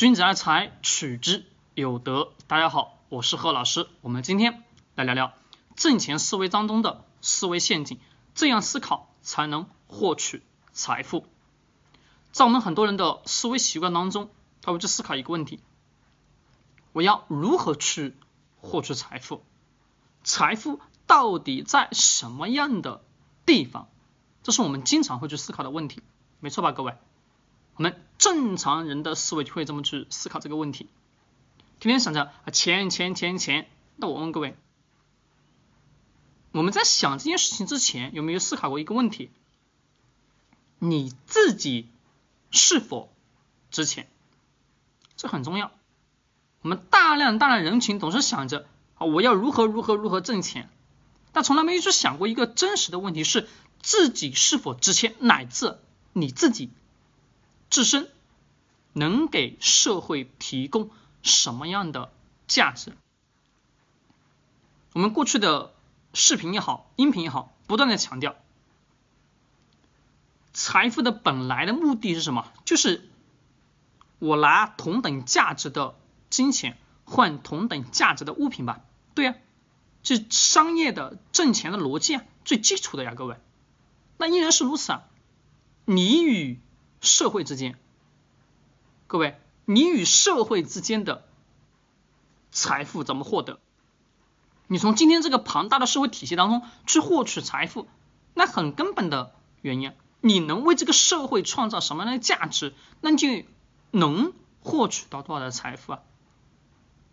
君子爱财，取之有德。大家好，我是贺老师。我们今天来聊聊挣钱思维当中的思维陷阱，这样思考才能获取财富。在我们很多人的思维习惯当中，他会去思考一个问题：我要如何去获取财富？财富到底在什么样的地方？这是我们经常会去思考的问题，没错吧，各位？我们正常人的思维就会这么去思考这个问题，天天想着啊钱钱钱钱。那我问各位，我们在想这件事情之前，有没有思考过一个问题？你自己是否值钱？这很重要。我们大量大量人群总是想着啊我要如何如何如何挣钱，但从来没有去想过一个真实的问题是自己是否值钱，乃至你自己。自身能给社会提供什么样的价值？我们过去的视频也好，音频也好，不断的强调，财富的本来的目的是什么？就是我拿同等价值的金钱换同等价值的物品吧？对呀，这商业的挣钱的逻辑啊，最基础的呀，各位。那依然是如此啊，你与社会之间，各位，你与社会之间的财富怎么获得？你从今天这个庞大的社会体系当中去获取财富，那很根本的原因，你能为这个社会创造什么样的价值，那就能获取到多少的财富啊？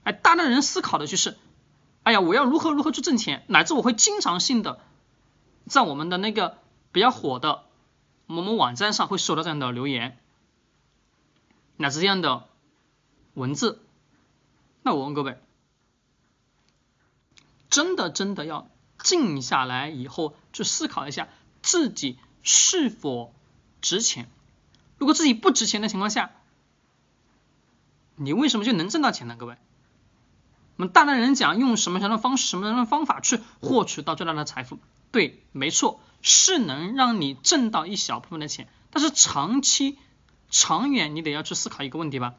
哎，大量人思考的就是，哎呀，我要如何如何去挣钱，乃至我会经常性的在我们的那个比较火的。某某网站上会收到这样的留言，乃至这样的文字，那我问各位，真的真的要静下来以后去思考一下自己是否值钱？如果自己不值钱的情况下，你为什么就能挣到钱呢？各位，我们大量人讲用什么样的方式、什么样的方法去获取到最大的财富？对，没错。是能让你挣到一小部分的钱，但是长期、长远你得要去思考一个问题吧，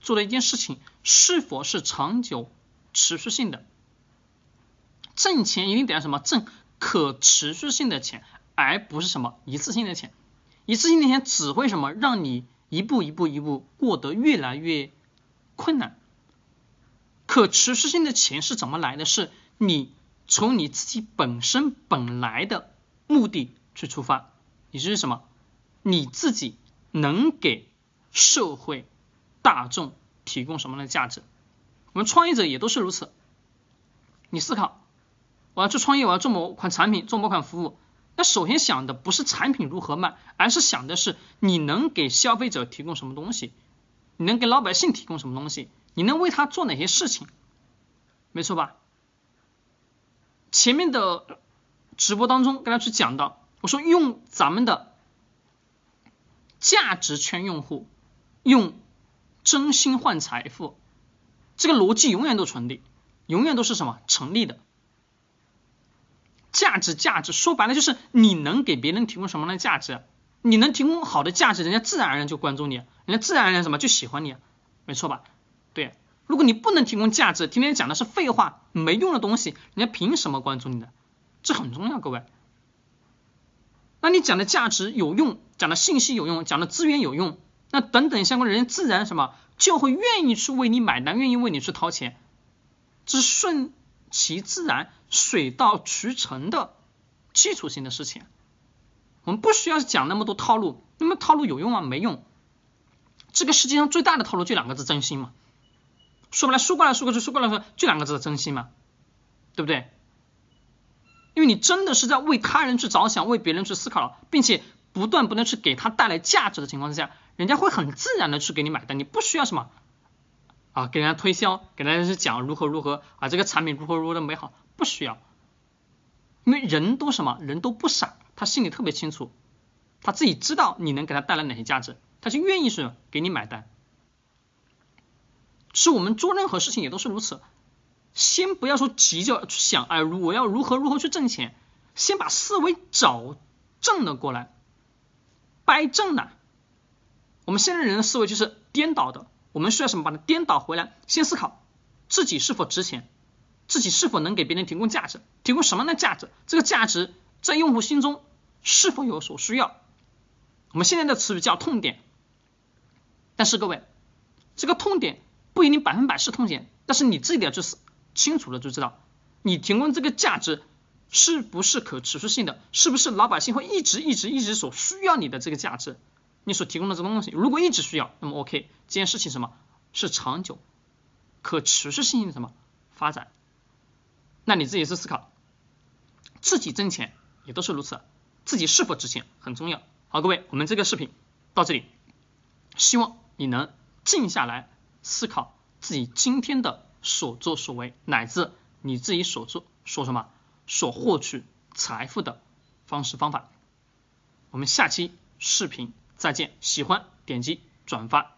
做的一件事情是否是长久、持续性的？挣钱一定得要什么？挣可持续性的钱，而不是什么一次性的钱。一次性的钱只会什么？让你一步一步、一步过得越来越困难。可持续性的钱是怎么来的？是你从你自己本身本来的。目的去出发，也就是什么？你自己能给社会大众提供什么样的价值？我们创业者也都是如此。你思考，我要去创业，我要做某款产品，做某款服务，那首先想的不是产品如何卖，而是想的是你能给消费者提供什么东西，你能给老百姓提供什么东西，你能为他做哪些事情？没错吧？前面的。直播当中跟他去讲到，我说用咱们的价值圈用户用真心换财富，这个逻辑永远都成立，永远都是什么成立的？价值价值说白了就是你能给别人提供什么样的价值？你能提供好的价值，人家自然而然就关注你，人家自然而然什么就喜欢你，没错吧？对，如果你不能提供价值，天天讲的是废话没用的东西，人家凭什么关注你呢？这很重要，各位。那你讲的价值有用，讲的信息有用，讲的资源有用，那等等相关的人自然什么就会愿意去为你买单，愿意为你去掏钱，这是顺其自然、水到渠成的基础性的事情。我们不需要讲那么多套路，那么套路有用吗？没用。这个世界上最大的套路就两个字：真心嘛。说不来，说过来说过去，说过来说就两个字：真心嘛，对不对？因为你真的是在为他人去着想，为别人去思考，并且不断不断去给他带来价值的情况之下，人家会很自然的去给你买单。你不需要什么啊，给人家推销，给人家去讲如何如何啊，这个产品如何如何的美好，不需要。因为人都什么，人都不傻，他心里特别清楚，他自己知道你能给他带来哪些价值，他就愿意是给你买单。是我们做任何事情也都是如此。先不要说急着去想，哎，我要如何如何去挣钱，先把思维找正了过来，掰正了。我们现在人的思维就是颠倒的，我们需要什么？把它颠倒回来，先思考自己是否值钱，自己是否能给别人提供价值，提供什么样的价值？这个价值在用户心中是否有所需要？我们现在的词语叫痛点，但是各位，这个痛点不一定百分百是痛点，但是你自己要就是清楚的就知道，你提供这个价值是不是可持续性的，是不是老百姓会一直一直一直所需要你的这个价值？你所提供的这个东西，如果一直需要，那么 OK，这件事情什么是长久、可持续性的什么发展？那你自己是思考，自己挣钱也都是如此，自己是否值钱很重要。好，各位，我们这个视频到这里，希望你能静下来思考自己今天的所作所为，乃至你自己所做说什么所获取财富的方式方法。我们下期视频再见，喜欢点击转发。